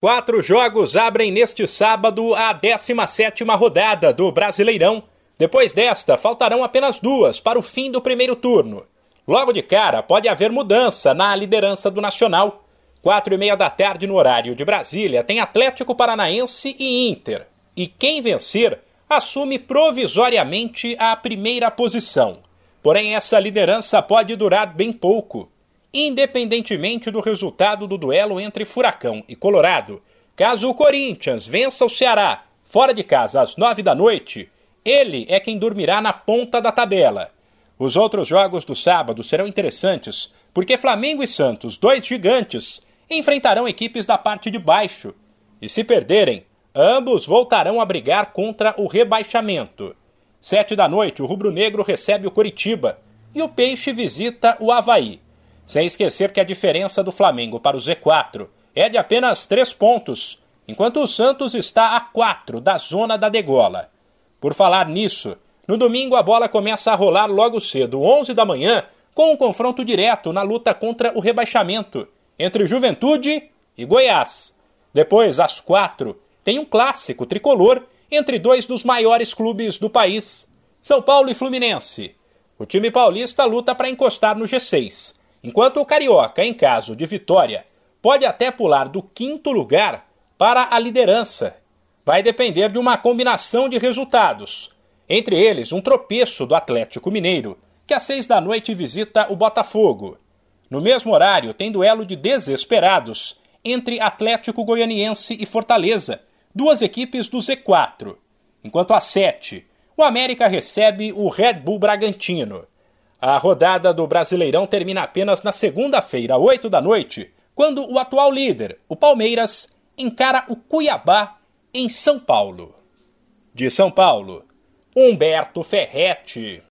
Quatro jogos abrem neste sábado a 17ª rodada do Brasileirão. Depois desta, faltarão apenas duas para o fim do primeiro turno. Logo de cara, pode haver mudança na liderança do Nacional. Quatro e meia da tarde no horário de Brasília tem Atlético Paranaense e Inter. E quem vencer assume provisoriamente a primeira posição. Porém, essa liderança pode durar bem pouco. Independentemente do resultado do duelo entre Furacão e Colorado, caso o Corinthians vença o Ceará fora de casa às nove da noite, ele é quem dormirá na ponta da tabela. Os outros jogos do sábado serão interessantes, porque Flamengo e Santos, dois gigantes, enfrentarão equipes da parte de baixo. E se perderem, ambos voltarão a brigar contra o rebaixamento. Sete da noite, o rubro-negro recebe o Coritiba e o Peixe visita o Havaí. Sem esquecer que a diferença do Flamengo para o Z4 é de apenas três pontos, enquanto o Santos está a quatro da zona da degola. Por falar nisso, no domingo a bola começa a rolar logo cedo, 11 da manhã, com um confronto direto na luta contra o rebaixamento entre Juventude e Goiás. Depois, às quatro, tem um clássico tricolor entre dois dos maiores clubes do país, São Paulo e Fluminense. O time paulista luta para encostar no G6 enquanto o Carioca, em caso de vitória, pode até pular do quinto lugar para a liderança. Vai depender de uma combinação de resultados, entre eles um tropeço do Atlético Mineiro, que às seis da noite visita o Botafogo. No mesmo horário, tem duelo de desesperados entre Atlético Goianiense e Fortaleza, duas equipes do Z4. Enquanto às sete, o América recebe o Red Bull Bragantino. A rodada do Brasileirão termina apenas na segunda-feira, 8 da noite, quando o atual líder, o Palmeiras, encara o Cuiabá em São Paulo. De São Paulo, Humberto Ferretti.